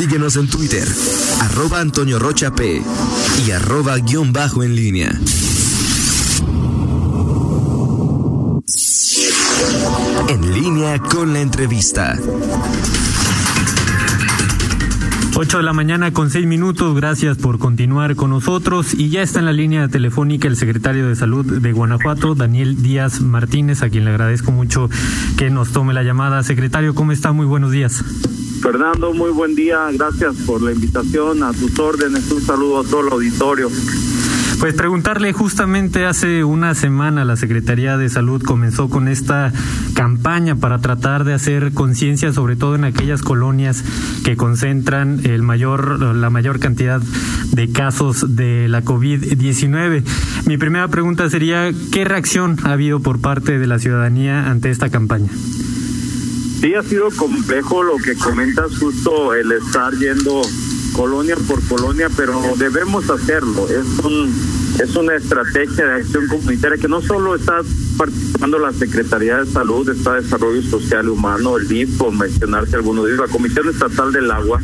Síguenos en Twitter, arroba Antonio Rocha P y arroba guion bajo en línea. En línea con la entrevista. 8 de la mañana con 6 minutos, gracias por continuar con nosotros y ya está en la línea telefónica el secretario de Salud de Guanajuato, Daniel Díaz Martínez, a quien le agradezco mucho que nos tome la llamada. Secretario, ¿cómo está? Muy buenos días. Fernando, muy buen día, gracias por la invitación, a tus órdenes, un saludo a todo el auditorio. Pues preguntarle justamente hace una semana la Secretaría de Salud comenzó con esta campaña para tratar de hacer conciencia sobre todo en aquellas colonias que concentran el mayor la mayor cantidad de casos de la COVID-19. Mi primera pregunta sería ¿qué reacción ha habido por parte de la ciudadanía ante esta campaña? Sí, ha sido complejo lo que comentas, justo el estar yendo colonia por colonia, pero debemos hacerlo. Es un es una estrategia de acción comunitaria que no solo está participando la Secretaría de Salud, está Desarrollo Social y Humano, el DIF, por mencionarse algunos ellos, la Comisión Estatal del Agua,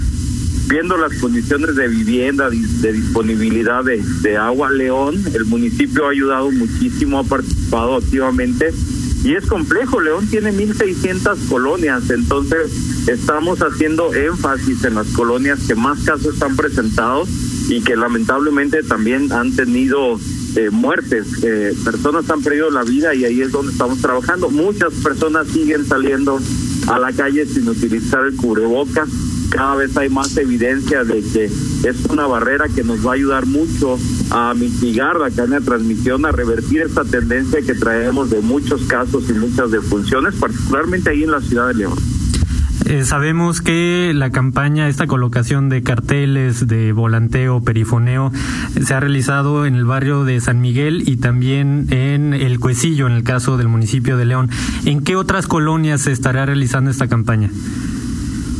viendo las condiciones de vivienda, de disponibilidad de, de agua. León, el municipio ha ayudado muchísimo, ha participado activamente y es complejo. León tiene 1.600 colonias, entonces estamos haciendo énfasis en las colonias que más casos han presentado y que lamentablemente también han tenido eh, muertes. Eh, personas han perdido la vida y ahí es donde estamos trabajando. Muchas personas siguen saliendo a la calle sin utilizar el cubrebocas. Cada vez hay más evidencia de que es una barrera que nos va a ayudar mucho a mitigar la cadena de transmisión, a revertir esta tendencia que traemos de muchos casos y muchas defunciones, particularmente ahí en la ciudad de León. Eh, sabemos que la campaña, esta colocación de carteles de volanteo, perifoneo, se ha realizado en el barrio de San Miguel y también en El Cuecillo, en el caso del municipio de León. ¿En qué otras colonias se estará realizando esta campaña?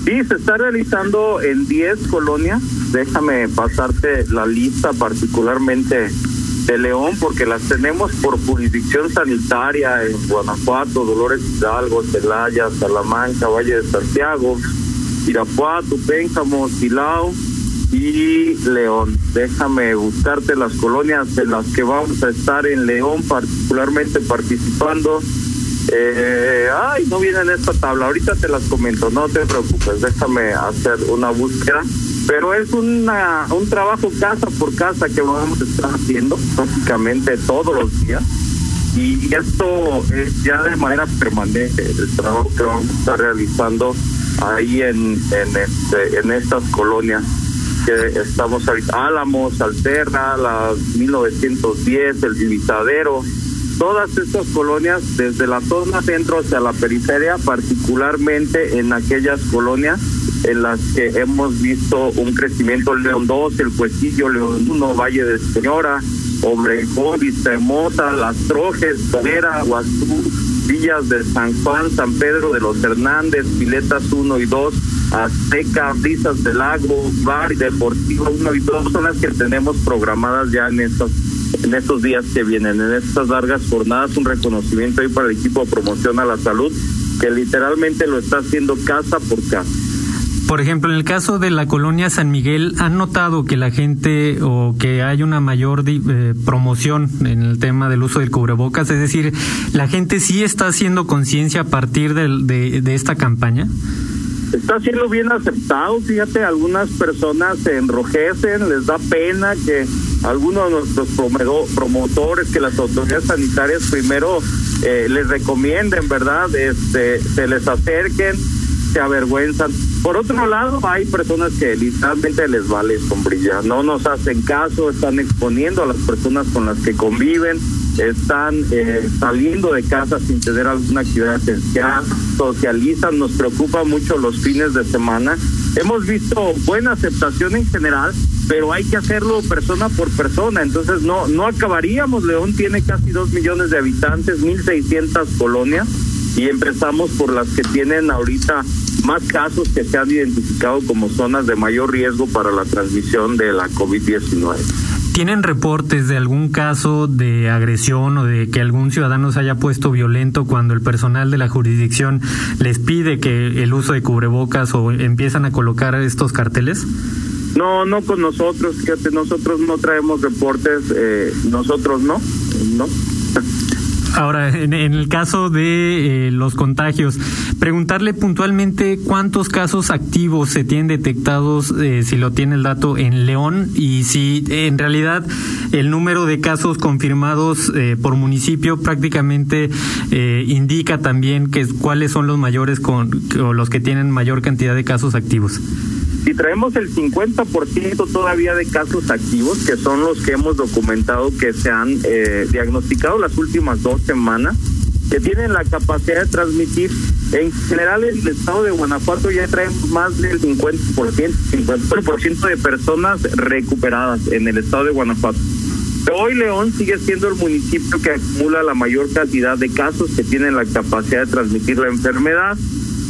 Sí, se está realizando en 10 colonias. Déjame pasarte la lista particularmente de León porque las tenemos por jurisdicción sanitaria en Guanajuato, Dolores Hidalgo, Celaya, Salamanca, Valle de Santiago, Irapuato, Pénjamo, Silao y León. Déjame buscarte las colonias en las que vamos a estar en León, particularmente participando. Eh, ay, no viene en esta tabla, ahorita te las comento, no te preocupes, déjame hacer una búsqueda. Pero es una, un trabajo casa por casa que vamos a estar haciendo prácticamente todos los días. Y esto es ya de manera permanente el trabajo que vamos a estar realizando ahí en en, este, en estas colonias que estamos ahorita. Álamos, Alterna, la 1910, el Divisadero, todas estas colonias desde la zona centro hacia la periferia, particularmente en aquellas colonias en las que hemos visto un crecimiento León 2, el Cuecillo, León 1, Valle de Señora, Obrejón, Vista Hermosa, Las Trojes, Vera, Guazú, Villas de San Juan, San Pedro de los Hernández, Piletas 1 y 2, Azteca, Brisas del Lago, Bar y Deportivo 1 y 2 son las que tenemos programadas ya en estos en estos días que vienen, en estas largas jornadas, un reconocimiento ahí para el equipo de promoción a la salud, que literalmente lo está haciendo casa por casa. Por ejemplo, en el caso de la colonia San Miguel, ¿han notado que la gente o que hay una mayor eh, promoción en el tema del uso del cubrebocas? Es decir, ¿la gente sí está haciendo conciencia a partir de, de, esta campaña? Está siendo bien aceptado, fíjate, algunas personas se enrojecen, les da pena que algunos de nuestros promotores, que las autoridades sanitarias primero eh, les recomienden, ¿verdad? Este, se les acerquen se avergüenzan. Por otro lado, hay personas que literalmente les vale sombrilla, no nos hacen caso, están exponiendo a las personas con las que conviven, están eh, saliendo de casa sin tener alguna actividad esencial, socializan, nos preocupa mucho los fines de semana. Hemos visto buena aceptación en general, pero hay que hacerlo persona por persona, entonces no no acabaríamos. León tiene casi dos millones de habitantes, mil seiscientas colonias y empezamos por las que tienen ahorita más casos que se han identificado como zonas de mayor riesgo para la transmisión de la COVID-19. ¿Tienen reportes de algún caso de agresión o de que algún ciudadano se haya puesto violento cuando el personal de la jurisdicción les pide que el uso de cubrebocas o empiezan a colocar estos carteles? No, no con nosotros, fíjate, nosotros no traemos reportes, eh, nosotros no, no. Ahora, en, el caso de eh, los contagios, preguntarle puntualmente cuántos casos activos se tienen detectados, eh, si lo tiene el dato, en León y si en realidad el número de casos confirmados eh, por municipio prácticamente indica también que cuáles son los mayores con, o los que tienen mayor cantidad de casos activos. Si traemos el 50% todavía de casos activos, que son los que hemos documentado que se han eh, diagnosticado las últimas dos semanas, que tienen la capacidad de transmitir. En general, en el estado de Guanajuato ya traemos más del 50%, 50% de personas recuperadas en el estado de Guanajuato. Hoy León sigue siendo el municipio que acumula la mayor cantidad de casos que tienen la capacidad de transmitir la enfermedad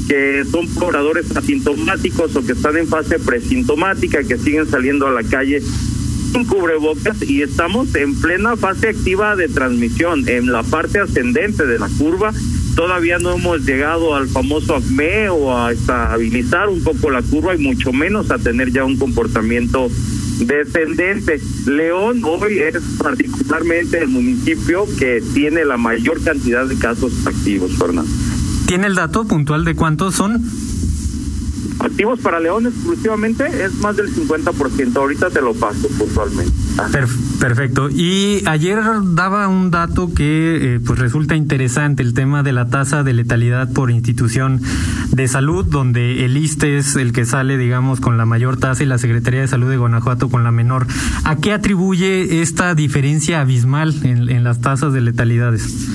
que son pobladores asintomáticos o que están en fase presintomática, que siguen saliendo a la calle sin cubrebocas y estamos en plena fase activa de transmisión, en la parte ascendente de la curva. Todavía no hemos llegado al famoso ACME o a estabilizar un poco la curva y mucho menos a tener ya un comportamiento descendente. León hoy es particularmente el municipio que tiene la mayor cantidad de casos activos, Fernando. ¿Tiene el dato puntual de cuántos son? Activos para León exclusivamente es más del 50%. Ahorita te lo paso puntualmente. perfecto. Y ayer daba un dato que eh, pues resulta interesante, el tema de la tasa de letalidad por institución de salud, donde el ISTE es el que sale, digamos, con la mayor tasa y la Secretaría de Salud de Guanajuato con la menor. ¿A qué atribuye esta diferencia abismal en, en las tasas de letalidades?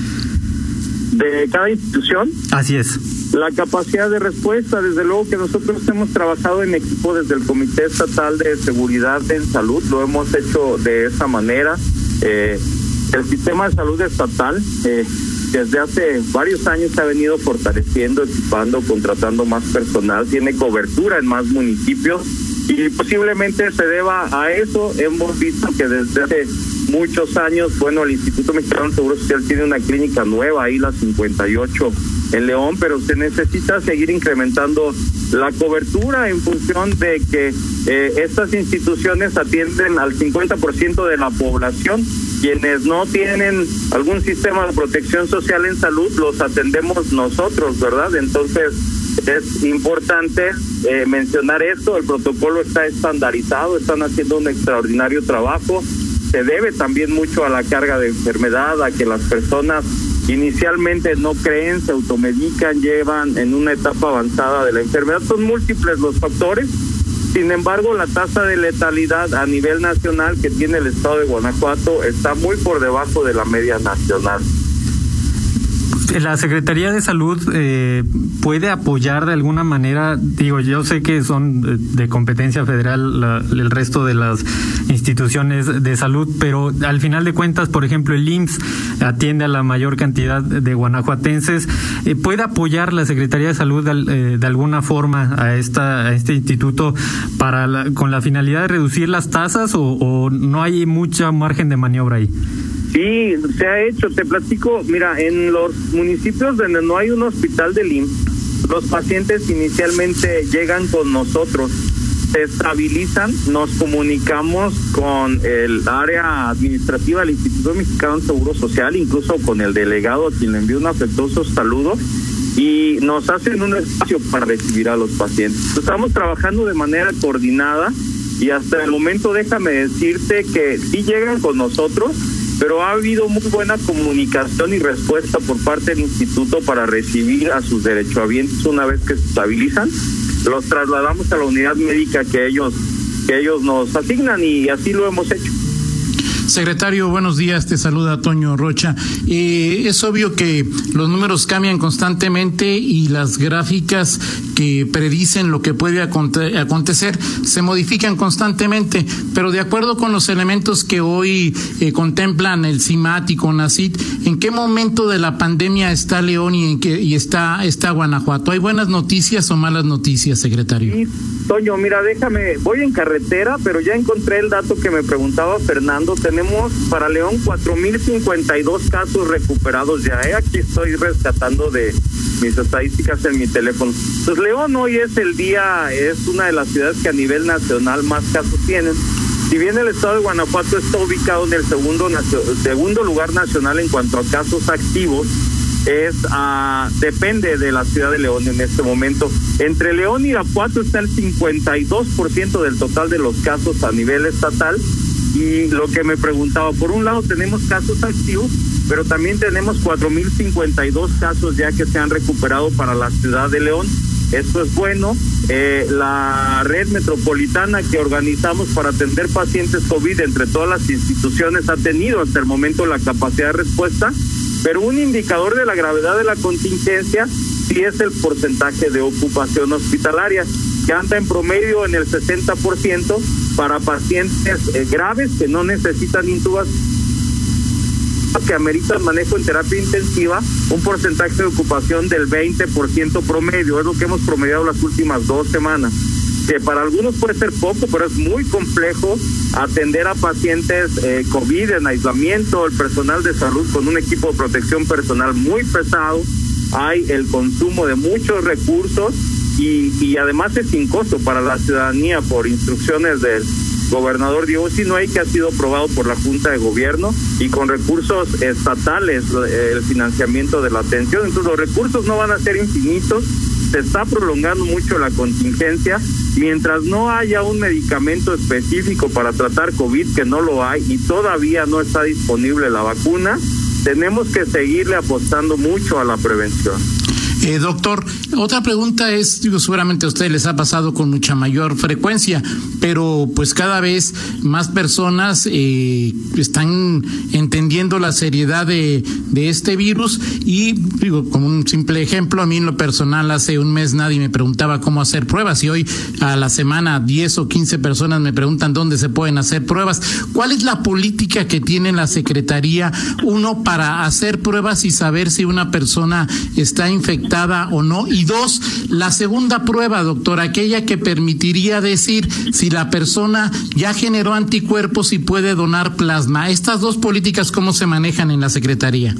De cada institución. Así es. La capacidad de respuesta, desde luego que nosotros hemos trabajado en equipo desde el Comité Estatal de Seguridad en Salud, lo hemos hecho de esa manera. Eh, el sistema de salud estatal eh, desde hace varios años se ha venido fortaleciendo, equipando, contratando más personal, tiene cobertura en más municipios y posiblemente se deba a eso. Hemos visto que desde hace muchos años, bueno, el Instituto Mexicano de Seguro Social tiene una clínica nueva, ahí la 58 en León, pero se necesita seguir incrementando la cobertura en función de que eh, estas instituciones atienden al 50% de la población. Quienes no tienen algún sistema de protección social en salud, los atendemos nosotros, ¿verdad? Entonces, es importante eh, mencionar esto, el protocolo está estandarizado, están haciendo un extraordinario trabajo, se debe también mucho a la carga de enfermedad, a que las personas inicialmente no creen, se automedican, llevan en una etapa avanzada de la enfermedad, son múltiples los factores. Sin embargo, la tasa de letalidad a nivel nacional que tiene el estado de Guanajuato está muy por debajo de la media nacional la Secretaría de Salud eh, puede apoyar de alguna manera, digo, yo sé que son de competencia federal el resto de las instituciones de salud, pero al final de cuentas, por ejemplo, el IMSS atiende a la mayor cantidad de guanajuatenses. Eh, ¿Puede apoyar la Secretaría de Salud de, eh, alguna forma a, esta, a este instituto para con la finalidad de reducir las tasas o, o no hay mucha margen de maniobra ahí? Sí, se ha hecho. Te platico, mira, en los municipios donde no hay un hospital de IMSS, los pacientes inicialmente llegan con nosotros, se estabilizan, nos comunicamos con el área administrativa del Instituto Mexicano de Seguro Social, incluso con el delegado a quien le envío un afectuoso saludo y nos hacen un espacio para recibir a los pacientes. Estamos trabajando de manera coordinada y hasta el momento déjame decirte que sí llegan con nosotros, pero ha habido muy buena comunicación y respuesta por parte del instituto para recibir a sus derechohabientes una vez que se estabilizan. Los trasladamos a la unidad médica que ellos, que ellos nos asignan y así lo hemos hecho. Secretario, buenos días, te saluda Toño Rocha. Eh, es obvio que los números cambian constantemente y las gráficas que predicen lo que puede acontecer se modifican constantemente, pero de acuerdo con los elementos que hoy eh, contemplan el CIMAT y CONACIT, ¿en qué momento de la pandemia está León y, en qué, y está, está Guanajuato? ¿Hay buenas noticias o malas noticias, secretario? Sí, Toño, mira, déjame, voy en carretera, pero ya encontré el dato que me preguntaba Fernando. Tenemos para León 4.052 casos recuperados ya. ¿eh? Aquí estoy rescatando de mis estadísticas en mi teléfono. Pues León hoy es el día, es una de las ciudades que a nivel nacional más casos tienen. Si bien el estado de Guanajuato está ubicado en el segundo, segundo lugar nacional en cuanto a casos activos, es uh, depende de la ciudad de León en este momento. Entre León y Irapuato está el 52% del total de los casos a nivel estatal. Y lo que me preguntaba, por un lado tenemos casos activos, pero también tenemos 4.052 casos ya que se han recuperado para la ciudad de León. Esto es bueno. Eh, la red metropolitana que organizamos para atender pacientes COVID entre todas las instituciones ha tenido hasta el momento la capacidad de respuesta pero un indicador de la gravedad de la contingencia sí es el porcentaje de ocupación hospitalaria, que anda en promedio en el 60% para pacientes eh, graves que no necesitan intubación que ameritan manejo en terapia intensiva, un porcentaje de ocupación del 20% promedio, es lo que hemos promediado las últimas dos semanas que para algunos puede ser poco, pero es muy complejo atender a pacientes eh, COVID en aislamiento, el personal de salud con un equipo de protección personal muy pesado, hay el consumo de muchos recursos y, y además es sin costo para la ciudadanía por instrucciones del gobernador Diego Sinoy, que ha sido aprobado por la Junta de Gobierno y con recursos estatales el financiamiento de la atención. Entonces los recursos no van a ser infinitos, se está prolongando mucho la contingencia. Mientras no haya un medicamento específico para tratar COVID, que no lo hay y todavía no está disponible la vacuna, tenemos que seguirle apostando mucho a la prevención. Eh, doctor, otra pregunta es, digo, seguramente a ustedes les ha pasado con mucha mayor frecuencia, pero pues cada vez más personas eh, están entendiendo la seriedad de, de este virus y digo, como un simple ejemplo, a mí en lo personal hace un mes nadie me preguntaba cómo hacer pruebas y hoy a la semana 10 o 15 personas me preguntan dónde se pueden hacer pruebas. ¿Cuál es la política que tiene la Secretaría, uno, para hacer pruebas y saber si una persona está infectada? O no. Y dos, la segunda prueba, doctor, aquella que permitiría decir si la persona ya generó anticuerpos y puede donar plasma. Estas dos políticas, ¿cómo se manejan en la Secretaría?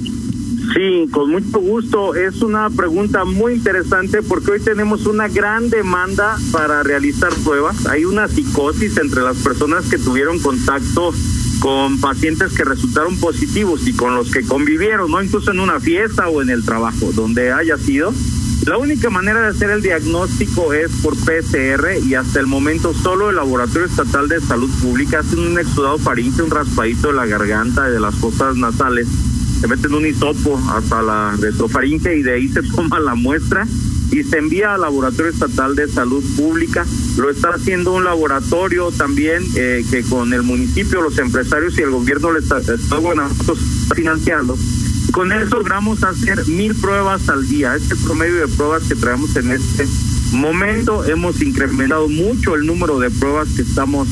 Sí, con mucho gusto. Es una pregunta muy interesante porque hoy tenemos una gran demanda para realizar pruebas. Hay una psicosis entre las personas que tuvieron contacto con pacientes que resultaron positivos y con los que convivieron, no incluso en una fiesta o en el trabajo, donde haya sido. La única manera de hacer el diagnóstico es por PCR y hasta el momento solo el Laboratorio Estatal de Salud Pública hace un exudado faríngeo, un raspadito de la garganta y de las fosas nasales, se meten un hisopo hasta la retrofaringe y de ahí se toma la muestra y se envía al Laboratorio Estatal de Salud Pública. Lo está haciendo un laboratorio también eh, que con el municipio, los empresarios y el gobierno le está, está, bueno, financiando. Con eso logramos hacer mil pruebas al día. Este promedio de pruebas que traemos en este momento hemos incrementado mucho el número de pruebas que estamos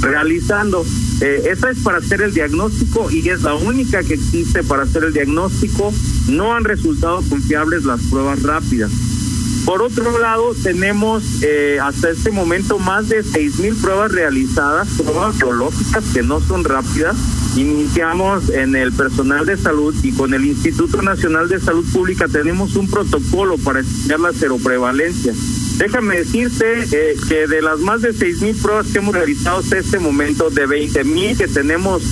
realizando. Eh, esa es para hacer el diagnóstico y es la única que existe para hacer el diagnóstico. No han resultado confiables las pruebas rápidas. Por otro lado, tenemos eh, hasta este momento más de seis mil pruebas realizadas, pruebas biológicas que no son rápidas. Iniciamos en el personal de salud y con el Instituto Nacional de Salud Pública tenemos un protocolo para estudiar la seroprevalencia. Déjame decirte eh, que de las más de seis mil pruebas que hemos realizado hasta este momento, de 20 mil que tenemos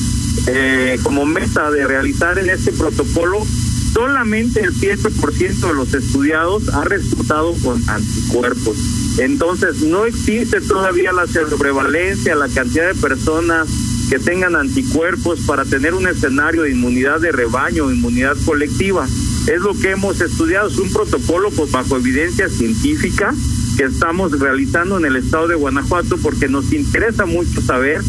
eh, como meta de realizar en este protocolo, solamente el 7% de los estudiados ha resultado con anticuerpos. Entonces, no existe todavía la prevalencia, la cantidad de personas que tengan anticuerpos para tener un escenario de inmunidad de rebaño, inmunidad colectiva. Es lo que hemos estudiado, es un protocolo pues, bajo evidencia científica que estamos realizando en el estado de Guanajuato porque nos interesa mucho saber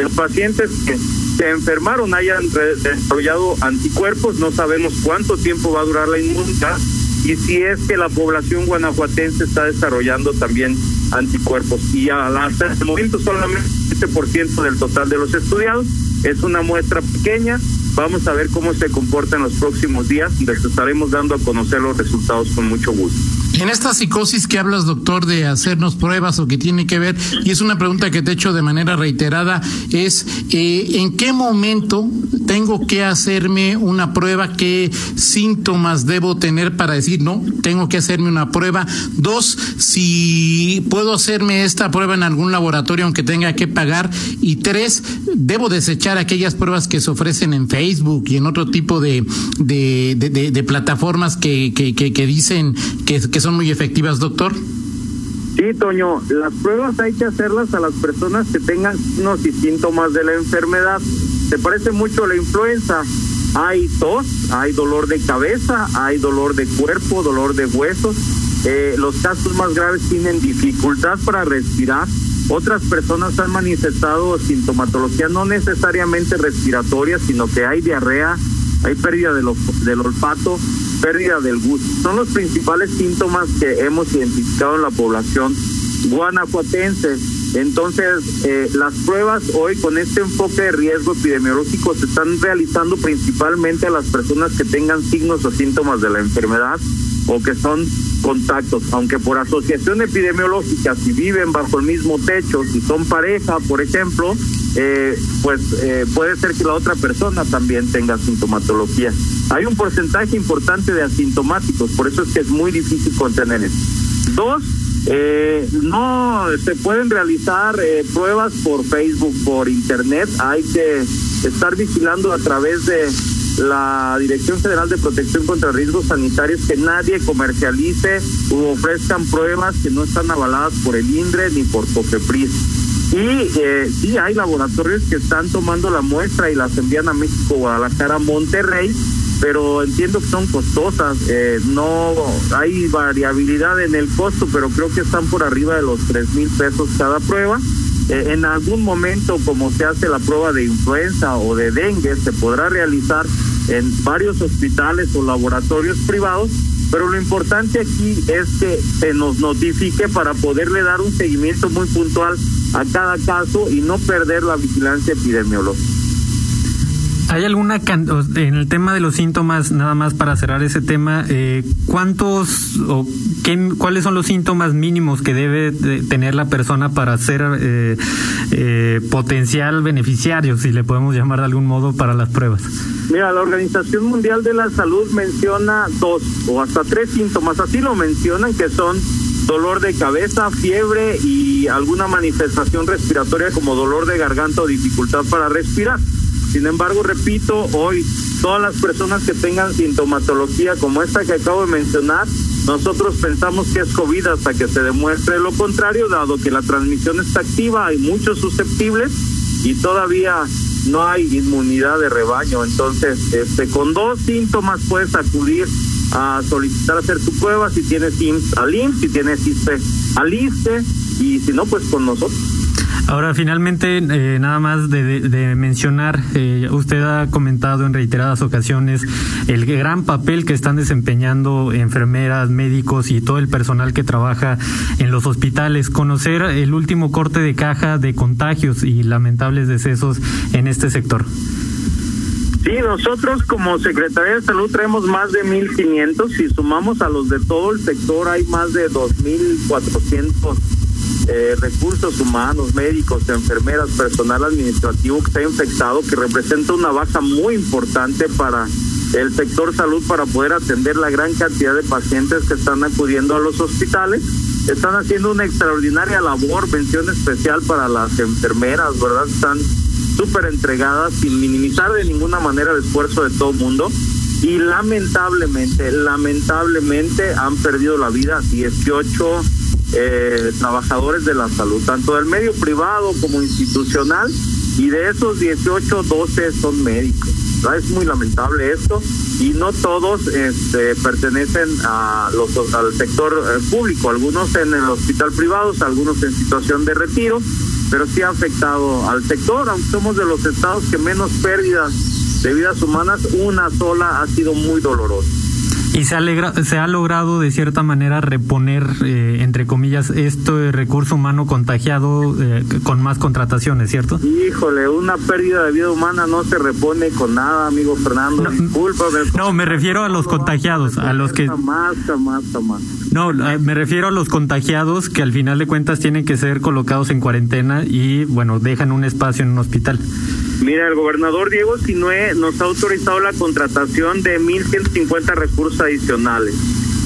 los pacientes que se enfermaron hayan desarrollado anticuerpos, no sabemos cuánto tiempo va a durar la inmunidad y si es que la población guanajuatense está desarrollando también anticuerpos. Y hasta el momento solamente el 7% del total de los estudiados es una muestra pequeña. Vamos a ver cómo se comporta en los próximos días les estaremos dando a conocer los resultados con mucho gusto. En esta psicosis que hablas, doctor, de hacernos pruebas o que tiene que ver, y es una pregunta que te he hecho de manera reiterada, es eh, ¿en qué momento tengo que hacerme una prueba? ¿Qué síntomas debo tener para decir, no, tengo que hacerme una prueba? Dos, si puedo hacerme esta prueba en algún laboratorio aunque tenga que pagar. Y tres, debo desechar aquellas pruebas que se ofrecen en Facebook y en otro tipo de, de, de, plataformas que, que, que, dicen que, que son son muy efectivas, doctor? Sí, Toño, las pruebas hay que hacerlas a las personas que tengan signos síntomas de la enfermedad. ¿Te parece mucho la influenza? Hay tos, hay dolor de cabeza, hay dolor de cuerpo, dolor de huesos. Eh, los casos más graves tienen dificultad para respirar. Otras personas han manifestado sintomatología no necesariamente respiratoria, sino que hay diarrea, hay pérdida del, del olfato, pérdida del gusto. Son los principales síntomas que hemos identificado en la población guanajuatense. Entonces, eh, las pruebas hoy con este enfoque de riesgo epidemiológico se están realizando principalmente a las personas que tengan signos o síntomas de la enfermedad o que son contactos, aunque por asociación epidemiológica, si viven bajo el mismo techo, si son pareja, por ejemplo, eh, pues eh, puede ser que la otra persona también tenga sintomatología. Hay un porcentaje importante de asintomáticos, por eso es que es muy difícil contener eso. Dos, eh, no se pueden realizar pruebas por Facebook, por Internet, hay que estar vigilando a través de la Dirección Federal de Protección contra Riesgos Sanitarios que nadie comercialice u ofrezcan pruebas que no están avaladas por el INDRE ni por COFEPRIS. Y eh, sí, hay laboratorios que están tomando la muestra y las envían a México, Guadalajara, Monterrey, pero entiendo que son costosas. Eh, no hay variabilidad en el costo, pero creo que están por arriba de los tres mil pesos cada prueba. Eh, en algún momento, como se hace la prueba de influenza o de dengue, se podrá realizar en varios hospitales o laboratorios privados, pero lo importante aquí es que se nos notifique para poderle dar un seguimiento muy puntual a cada caso y no perder la vigilancia epidemiológica. ¿Hay alguna, en el tema de los síntomas, nada más para cerrar ese tema, eh, cuántos o qué, cuáles son los síntomas mínimos que debe tener la persona para ser eh, eh, potencial beneficiario, si le podemos llamar de algún modo, para las pruebas? Mira, la Organización Mundial de la Salud menciona dos o hasta tres síntomas, así lo mencionan, que son dolor de cabeza, fiebre y alguna manifestación respiratoria como dolor de garganta o dificultad para respirar. Sin embargo, repito, hoy todas las personas que tengan sintomatología como esta que acabo de mencionar, nosotros pensamos que es COVID hasta que se demuestre lo contrario, dado que la transmisión está activa, hay muchos susceptibles y todavía no hay inmunidad de rebaño. Entonces, este, con dos síntomas puedes acudir a solicitar hacer tu prueba si tienes IMSS al IMSS, si tienes ISPE al ISPE y si no, pues con nosotros. Ahora, finalmente, eh, nada más de, mencionar, eh, usted ha comentado en reiteradas ocasiones el gran papel que están desempeñando enfermeras, médicos y todo el personal que trabaja en los hospitales. Conocer el último corte de caja de contagios y lamentables decesos en este sector. Sí, nosotros como Secretaría de Salud traemos más de 1.500 y sumamos a los de todo el sector hay más de 2.400 eh, recursos humanos, médicos, enfermeras, personal administrativo que está infectado, que representa una baja muy importante para el sector salud para poder atender la gran cantidad de pacientes que están acudiendo a los hospitales. Están haciendo una extraordinaria labor, mención especial para las enfermeras, ¿verdad? Están súper entregadas sin minimizar de ninguna manera el esfuerzo de todo el mundo. Y lamentablemente, lamentablemente han perdido la vida 18 eh, trabajadores de la salud, tanto del medio privado como institucional, y de esos 18, 12 son médicos. Es muy lamentable esto. Y no todos este, pertenecen a los, al sector eh, público, algunos en el hospital privado, algunos en situación de retiro, pero sí ha afectado al sector, aunque somos de los estados que menos pérdidas de vidas humanas, una sola ha sido muy dolorosa. Y se ha, se ha logrado de cierta manera reponer, eh, entre comillas, este recurso humano contagiado eh, con más contrataciones, ¿cierto? Híjole, una pérdida de vida humana no se repone con nada, amigo Fernando. No, Discúlpame. No, me refiero a los contagiados, a los que... Jamás, jamás, jamás. No, me refiero a los contagiados que al final de cuentas tienen que ser colocados en cuarentena y, bueno, dejan un espacio en un hospital. Mira, el gobernador Diego Sinue nos ha autorizado la contratación de 1.150 recursos adicionales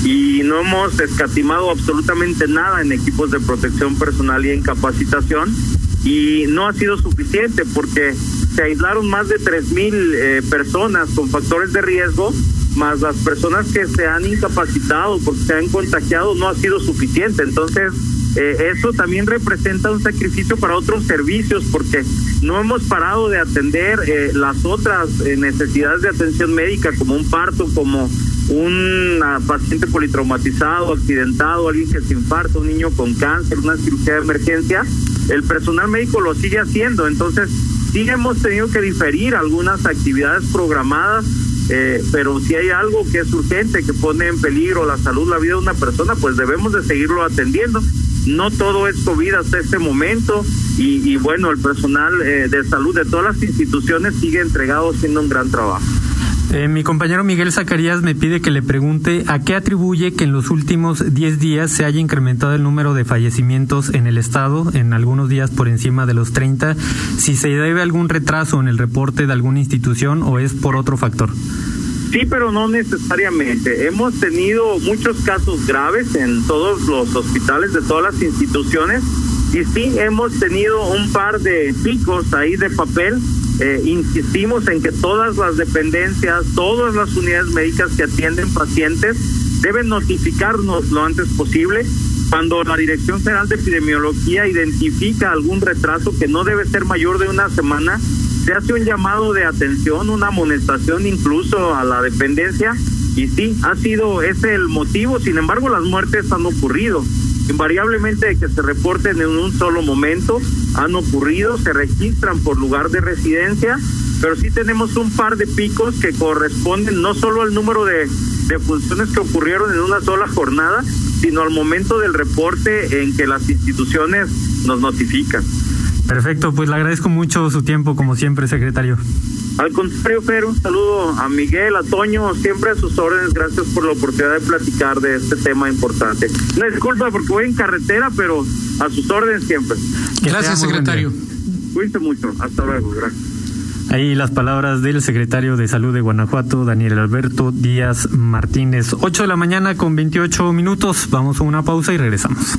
y no hemos escatimado absolutamente nada en equipos de protección personal y en capacitación y no ha sido suficiente porque se aislaron más de 3.000 eh, personas con factores de riesgo, más las personas que se han incapacitado porque se han contagiado no ha sido suficiente. Entonces, eh, eso también representa un sacrificio para otros servicios porque no hemos parado de atender eh, las otras eh, necesidades de atención médica como un parto, como un paciente politraumatizado, accidentado, alguien que se infarto, un niño con cáncer, una cirugía de emergencia. El personal médico lo sigue haciendo, entonces sí hemos tenido que diferir algunas actividades programadas pero si hay algo que es urgente, que pone en peligro la salud, la vida de una persona, pues debemos de seguirlo atendiendo no todo es COVID hasta este momento y, bueno, el personal eh, de salud de todas las instituciones sigue entregado haciendo un gran trabajo. Eh, mi compañero Miguel Zacarías me pide que le pregunte a qué atribuye que en los últimos 10 días se haya incrementado el número de fallecimientos en el estado, en algunos días por encima de los 30, si se debe a algún retraso en el reporte de alguna institución o es por otro factor. Sí, pero no necesariamente. Hemos tenido muchos casos graves en todos los hospitales de todas las instituciones y sí hemos tenido un par de picos ahí de papel. Eh, insistimos en que todas las dependencias, todas las unidades médicas que atienden pacientes deben notificarnos lo antes posible cuando la Dirección General de Epidemiología identifica algún retraso que no debe ser mayor de una semana se hace un llamado de atención, una amonestación incluso a la dependencia y sí, ha sido ese el motivo, sin embargo las muertes han ocurrido, invariablemente que se reporten en un solo momento, han ocurrido, se registran por lugar de residencia, pero sí tenemos un par de picos que corresponden no solo al número de, de funciones que ocurrieron en una sola jornada, sino al momento del reporte en que las instituciones nos notifican. Perfecto, pues le agradezco mucho su tiempo, como siempre, secretario. Al contrario, Fer, un saludo a Miguel, a Toño, siempre a sus órdenes. Gracias por la oportunidad de platicar de este tema importante. Una disculpa porque voy en carretera, pero a sus órdenes siempre. Gracias, secretario. Cuídense mucho. Hasta luego. Gracias. Ahí las palabras del secretario de Salud de Guanajuato, Daniel Alberto Díaz Martínez. 8 de la mañana con 28 minutos. Vamos a una pausa y regresamos.